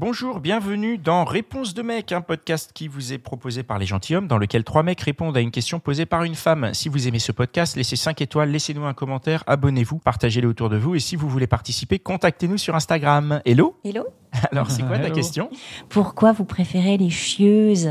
Bonjour, bienvenue dans Réponse de mec, un podcast qui vous est proposé par les gentilshommes, dans lequel trois mecs répondent à une question posée par une femme. Si vous aimez ce podcast, laissez 5 étoiles, laissez-nous un commentaire, abonnez-vous, partagez-le autour de vous, et si vous voulez participer, contactez-nous sur Instagram. Hello? Hello? Alors, c'est quoi ta question? Pourquoi vous préférez les chieuses?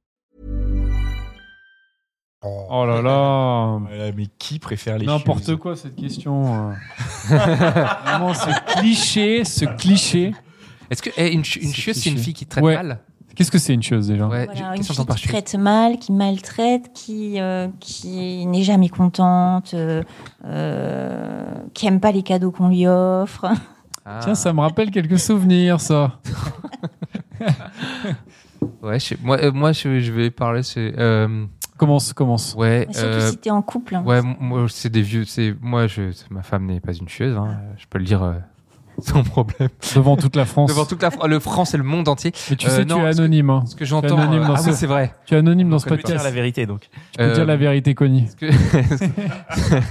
Oh là là Euh, Mais qui préfère les N'importe quoi cette question. euh. Vraiment ce cliché, ce cliché. Est-ce que eh, une, chieuse, c'est une fille qui traite Ouais. mal Qu'est-ce que c'est une chose déjà Ouais, Voilà, Une fille qui traite mal, qui maltraite, qui, euh, qui n'est jamais contente, euh, euh, qui aime pas les cadeaux qu'on lui offre. Ah. Tiens, ça me rappelle quelques souvenirs, ça. Ouais, je moi, moi je, je vais parler. C'est euh, Commence, commence. ouais. Surtout euh, si t'es en couple. hein. Ouais, moi, c'est des vieux. C'est moi, je, ma femme n'est pas une chieuse. hein, je peux le dire euh, sans problème. Devant toute la France. Devant toute la France, le France et le monde entier. Mais tu Euh, sais, non, tu es anonyme. hein. Ce que j'entends. anonyme dans ah ce- oui, c'est vrai. Tu es anonyme dans ce peut Tu peux dire podcast. la vérité, donc. Tu peux dire la vérité, Connie. Que-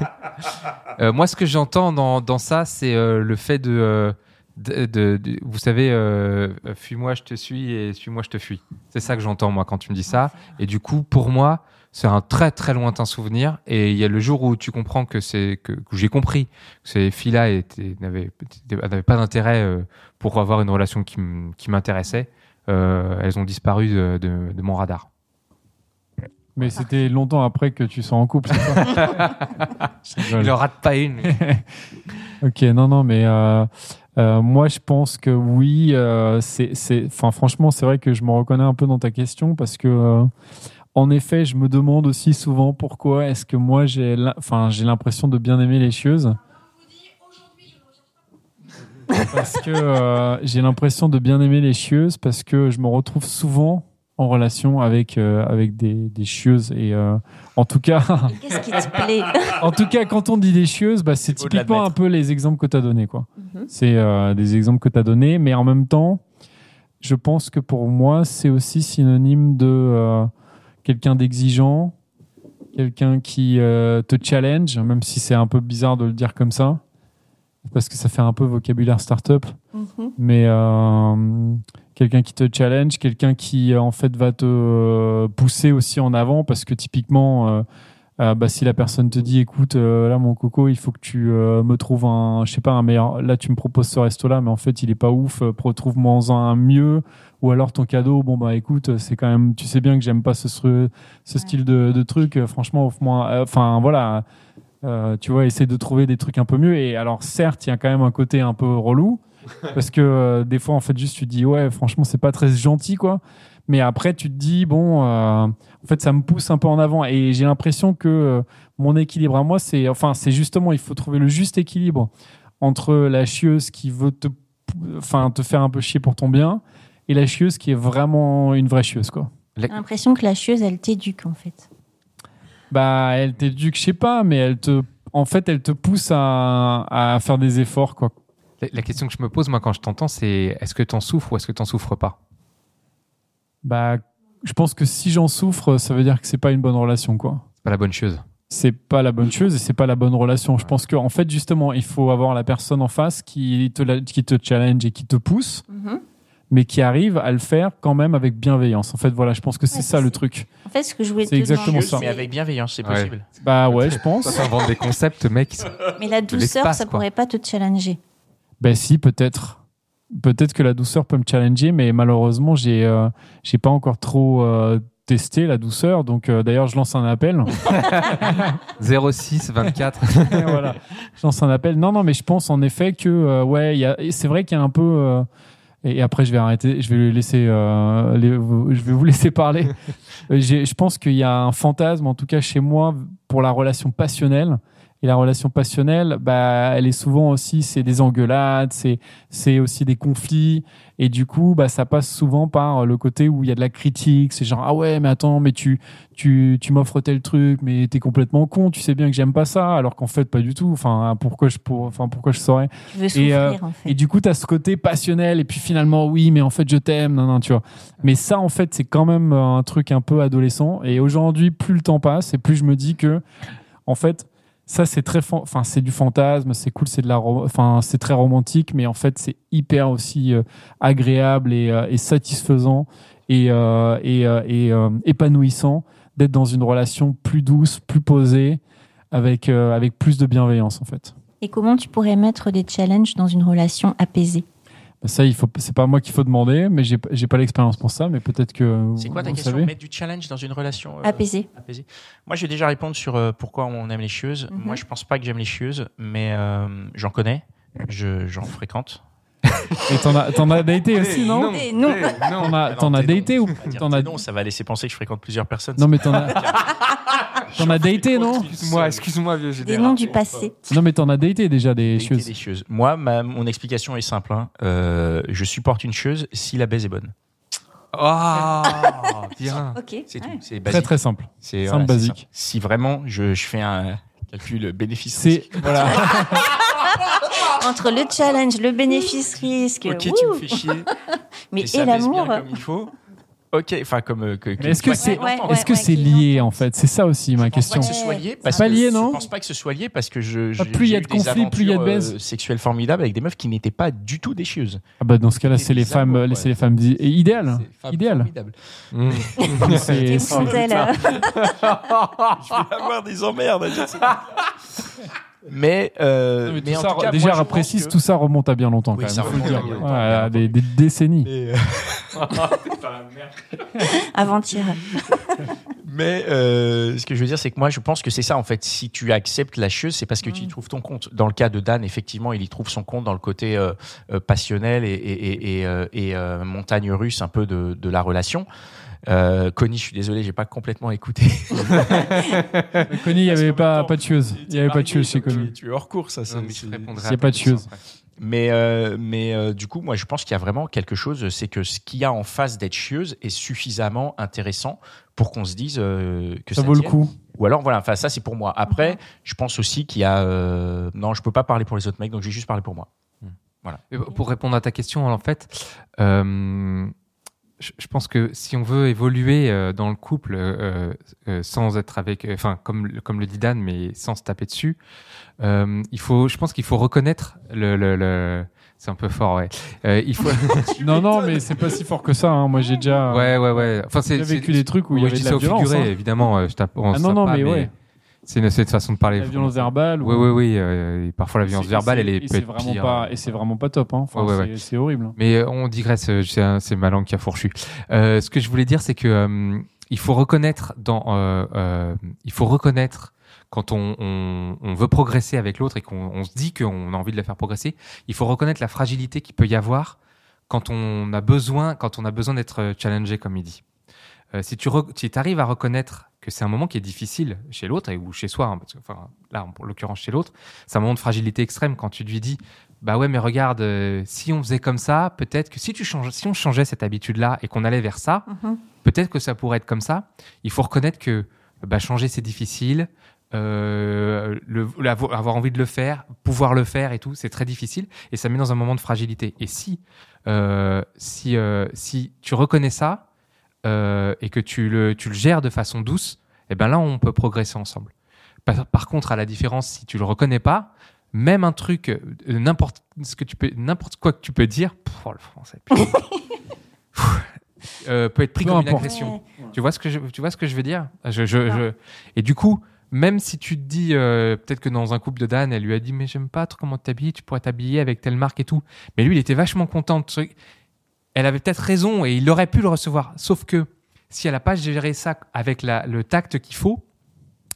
Euh, moi, ce que j'entends dans, dans ça, c'est euh, le fait de, euh, de, de- de- vous savez, euh, fuis-moi, je te suis et suis-moi, je te fuis. C'est ça que j'entends moi quand tu me dis ça. Et du coup, pour moi, c'est un très très lointain souvenir. Et il y a le jour où tu comprends que c'est que, que j'ai compris que ces filles-là n'avaient n'avaient pas d'intérêt euh, pour avoir une relation qui m'intéressait. euh, elles ont disparu de, de- de mon radar. Mais c'était longtemps après que tu sois en couple, c'est ça. Il ne rate pas une. Ok, non, non, mais euh, euh, moi, je pense que oui. euh, c'est, enfin, franchement, c'est vrai que je me reconnais un peu dans ta question parce que, euh, en effet, je me demande aussi souvent pourquoi est-ce que moi, j'ai, l'impression de bien aimer les chieuses. Parce que euh, j'ai l'impression de bien aimer les chieuses parce que je me retrouve souvent en relation avec euh, avec des, des chieuses et euh, en tout cas Qu'est-ce qui te plaît en tout cas, quand on dit des chieuses, bah, c'est typiquement un peu les exemples que tu as donnés. Quoi. Mhm. C'est euh, des exemples que tu as donnés, mais en même temps, je pense que pour moi, c'est aussi synonyme de euh, quelqu'un d'exigeant, quelqu'un qui euh, te challenge, même si c'est un peu bizarre de le dire comme ça, parce que ça fait un peu vocabulaire startup Mhm. mais euh, quelqu'un qui te challenge, quelqu'un qui euh, en fait va te euh, pousser aussi en avant parce que typiquement, euh, bah, si la personne te dit écoute, euh, là mon coco, il faut que tu euh, me trouves un, je sais pas, un meilleur, là tu me proposes ce resto là, mais en fait il est pas ouf, retrouve-moi un mieux, ou alors ton cadeau, bon bah écoute, c'est quand même, tu sais bien que j'aime pas ce, style de, de truc, franchement, offre-moi, enfin voilà. tu vois, essayer de trouver des trucs un peu mieux. Et alors, certes, il y a quand même un côté un peu relou, parce que euh, des fois, en fait, juste tu te dis, ouais, franchement, c'est pas très gentil, quoi. Mais après, tu te dis, bon, euh, en fait, ça me pousse un peu en avant. Et j'ai l'impression que euh, mon équilibre à moi, c'est, enfin, c'est justement, il faut trouver le juste équilibre entre la chieuse qui veut te, enfin, te faire un peu chier pour ton bien et la chieuse qui est vraiment une vraie chieuse, quoi. J'ai l'impression que la chieuse, elle t'éduque en fait. Bah, elle t'éduque, je sais pas, mais elle te, en fait, elle te pousse à, à faire des efforts, quoi. La, la question que je me pose, moi, quand je t'entends, c'est est-ce que tu en souffres ou est-ce que tu en souffres pas? Bah, je pense que si j'en souffre, ça veut dire que c'est pas une bonne relation, quoi. C'est pas la bonne chose. C'est pas la bonne chose et c'est pas la bonne relation. Je pense qu'en fait, justement, il faut avoir la personne en face qui te, la- qui te challenge et qui te pousse, Mhm. mais qui arrive à le faire quand même avec bienveillance. En fait, voilà, je pense que c'est Ouais, ça le truc. En fait, ce que je voulais te C'est exactement ça. Mais avec bienveillance, c'est Ouais. possible. Bah ouais, je pense. Ça invente des concepts, mec. Mais la douceur, ça quoi. pourrait pas te challenger. Ben si, peut-être. Peut-être que la douceur peut me challenger, mais malheureusement, j'ai euh, j'ai pas encore trop euh, testé la douceur. Donc euh, d'ailleurs, je lance un appel. 06, 24. voilà. Je lance un appel. Non, non, mais je pense en effet que euh, ouais, c'est vrai qu'il y a un peu. et après, je vais arrêter. Je vais laisser. les- je vais vous laisser parler. Je pense qu'il y a un fantasme, en tout cas chez moi, pour la relation passionnelle. Et la relation passionnelle, bah, elle est souvent aussi, c'est des engueulades, c'est, c'est aussi des conflits. Et du coup, bah, ça passe souvent par le côté où il y a de la critique. C'est genre, ah ouais, mais attends, mais tu, tu, tu m'offres tel truc, mais t'es complètement con. Tu sais bien que j'aime pas ça, alors qu'en fait, pas du tout. Enfin, pourquoi je, pour, enfin, pourquoi je saurais? Tu veux souffrir, et, euh, en fait. et du coup, tu as ce côté passionnel, et puis finalement, oui, mais en fait, je t'aime, non, non, tu vois. Mais ça, en fait, c'est quand même un truc un peu adolescent. Et aujourd'hui, plus le temps passe, et plus je me dis que, en fait, ça, c'est très, enfin, c'est du fantasme, c'est cool, c'est de la, enfin, c'est très romantique, mais en fait, c'est hyper aussi euh, agréable et, euh, et satisfaisant et, euh, et, et, épanouissant d'être dans une relation plus douce, plus posée, avec, avec plus de bienveillance, en fait. Et comment tu pourrais mettre des challenges dans une relation apaisée? Bah, Ça, il faut, c'est pas moi qu'il faut demander, mais j'ai, j'ai pas l'expérience pour ça, mais peut-être que C'est quoi ta question savez. Mettre du challenge dans une relation euh, Apaisée. apaisée Moi, je vais déjà répondre sur euh, pourquoi on aime les chieuses. Mhm. Moi, je pense pas que j'aime les chieuses, mais euh, j'en connais. Je, j'en fréquente. Et t'en as, t'en as daté aussi, non Eh, non. T'en as, t'en Non, as daté non. ou dire t'en as non, ça va laisser penser que je fréquente plusieurs personnes. Non, mais t'en as, t'en as daté, non Excuse-moi, excuse-moi, vieux Des noms du passé. Non, mais t'en as daté déjà des Dater choses. des chieuses. Moi, ma- mon explication est simple. hein. Euh, je supporte une chieuse si la baise est bonne. Ah, bien. Ok. C'est ouais. tout. C'est Très basique. très simple. C'est simple, c'est basique. simple. Si vraiment je, je fais un calcul bénéfice. C'est voilà. Entre le challenge, le bénéfice-risque, Ok, tu me fais chier. mais et bien l'amour. comme il faut. Ok, enfin comme. euh, que- que- Mais est-ce que c'est, Ouais, ouais, est-ce que ouais, lié en fait? C'est ça aussi ma Je pense pas question. que ce soit lié parce Pas que lié, non? Je pense pas que ce soit lié parce que je. Ah, plus il y a de conflits, plus il y a de baise. euh, sexuelles formidables avec des meufs qui n'étaient pas du tout des chieuses. Ah bah dans ce cas-là, c'est les amours, femmes, ouais. c'est les femmes idéales. C'est femme Idéal. formidable. Mm. C'est- sont-elles euh, Je vais avoir des emmerdes. Ça. Mais, euh, Non, mais mais tout en ça, tout cas, déjà, moi, je précise, que- tout ça remonte à bien longtemps Oui, quand ça même. le remonte à dire. bien longtemps, Voilà, bien des, des décennies. Euh, Avant-hier. Mais euh, ce que je veux dire, c'est que moi, je pense que c'est ça, en fait. Si tu acceptes la chieuse, c'est parce que tu y trouves ton compte. Dans le cas de Dan, effectivement, il y trouve son compte dans le côté euh, euh, passionnel et, et, et, et, euh, et, euh, montagne russe un peu de, de la relation. Euh, Connie, je suis désolé, j'ai pas complètement écouté. Connie, il n'y avait pas, temps, pas de tueuse. Il n'y avait pas de tueuse chez Connie. Tu es hors cours, ça. Non, c'est- mais je c'est- répondrai S'il y a pas de après. Mais, euh, mais euh, du coup, moi, je pense qu'il y a vraiment quelque chose, c'est que ce qu'il y a en face d'être chieuse est suffisamment intéressant pour qu'on se dise euh, que ça, Ça vaut le coup. Ou alors, voilà, enfin, ça, c'est pour moi. Après, je pense aussi qu'il y a. euh, Non, je peux pas parler pour les autres mecs, donc je vais juste parler pour moi. Mais Pour répondre à ta question, en fait, euh, je, pense que si on veut évoluer euh, dans le couple euh, euh, sans être avec, euh, enfin comme le- comme le dit Dan, mais sans se taper dessus, euh, il faut, je pense qu'il faut reconnaître le, le, le- c'est un peu fort, ouais. Euh, il faut, Non, non, mais c'est pas si fort que ça. hein. Moi, j'ai déjà, ouais, ouais, ouais. Enfin, c'est vécu des trucs où il y avait je de dis la violence. figuré, hein. évidemment. euh, Je tape, Ah non, non, pas, mais ouais. C'est une façon de parler. La violence verbale. Oui, ou- oui, oui. euh, et parfois, la violence verbale, c'est- elle est c'est vraiment pire. pas et c'est vraiment pas top. Hein. Enfin, Ouais, ouais, c'est- horrible. hein. Mais euh, on digresse, euh, c'est ma langue qui a fourchu. Euh, ce que je voulais dire, c'est que euh, il faut reconnaître dans, euh, euh, il faut reconnaître quand on, on, on veut progresser avec l'autre et qu'on on se dit qu'on a envie de le faire progresser, il faut reconnaître la fragilité qu'il peut y avoir quand on a besoin, quand on a besoin d'être challengé, comme il dit. Euh, si tu arrives à reconnaître que c'est un moment qui est difficile chez l'autre ou chez soi, hein, parce que, enfin, là en l'occurrence chez l'autre, c'est un moment de fragilité extrême quand tu lui dis bah ouais mais regarde euh, si on faisait comme ça peut-être que si tu changes si on changeait cette habitude là et qu'on allait vers ça Mhm. peut-être que ça pourrait être comme ça. Il faut reconnaître que bah, changer c'est difficile. Euh, le, avoir envie de le faire pouvoir le faire et tout c'est très difficile et ça met dans un moment de fragilité. Et si euh, si euh, si tu reconnais ça euh, et que tu le tu le gères de façon douce et ben là on peut progresser ensemble par, par contre à la différence si tu le reconnais pas même un truc, euh, n'importe ce que tu peux, n'importe quoi que tu peux dire, pff, oh, le français, putain. Pff, euh, peut être pris comme une agression. Ouais. Tu vois ce que je, tu vois ce que je veux dire? Je, je, je- Et du coup, même si tu te dis, euh, peut-être que dans un couple de Dan, elle lui a dit, mais j'aime pas trop comment t'habilles, tu pourrais t'habiller avec telle marque et tout. Mais lui, il était vachement content de ce- Elle avait peut-être raison et il aurait pu le recevoir. Sauf que si elle n'a pas géré ça avec la- le tact qu'il faut,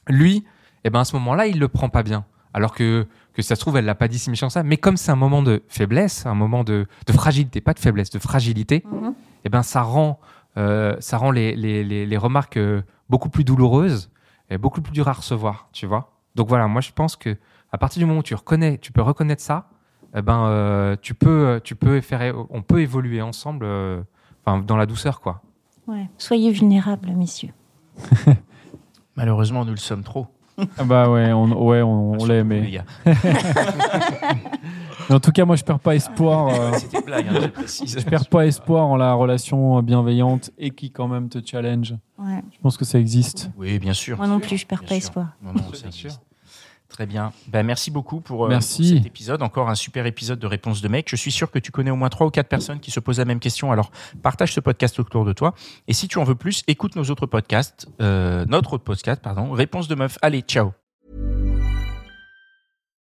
lui, eh ben à ce moment-là, il le prend pas bien. Alors que, que ça se trouve, elle l'a pas dit si méchant ça. Mais comme c'est un moment de faiblesse, un moment de, de fragilité, pas de faiblesse, de fragilité, Mhm. eh ben ça rend, euh, ça rend les, les, les, les remarques euh, beaucoup plus douloureuses et beaucoup plus dures à recevoir, tu vois. Donc voilà, moi je pense que à partir du moment où tu reconnais, tu peux reconnaître ça, eh ben euh, tu peux, tu peux faire, on peut évoluer ensemble, euh, enfin dans la douceur quoi. Ouais. Soyez vulnérables, messieurs. Malheureusement, nous le sommes trop. Ah bah ouais, on, ouais, on, l'est, mais... en tout cas, moi, je perds pas espoir. euh, C'était une blague, hein, je précise. je perds pas espoir en la relation bienveillante et qui quand même te challenge. Ouais. Je pense que ça existe. Oui, bien sûr. Moi non plus, je perds Bien pas sûr. espoir. Non, non, ça Bien existe. Très bien. Ben, merci beaucoup pour, euh, pour cet épisode. Encore un super épisode de Réponse de mec. Je suis sûr que tu connais au moins trois ou quatre personnes qui se posent la même question. Alors, partage ce podcast autour de toi. Et si tu en veux plus, écoute nos autres podcasts. Euh, notre autre podcast, pardon. Réponse de meuf. Allez, ciao.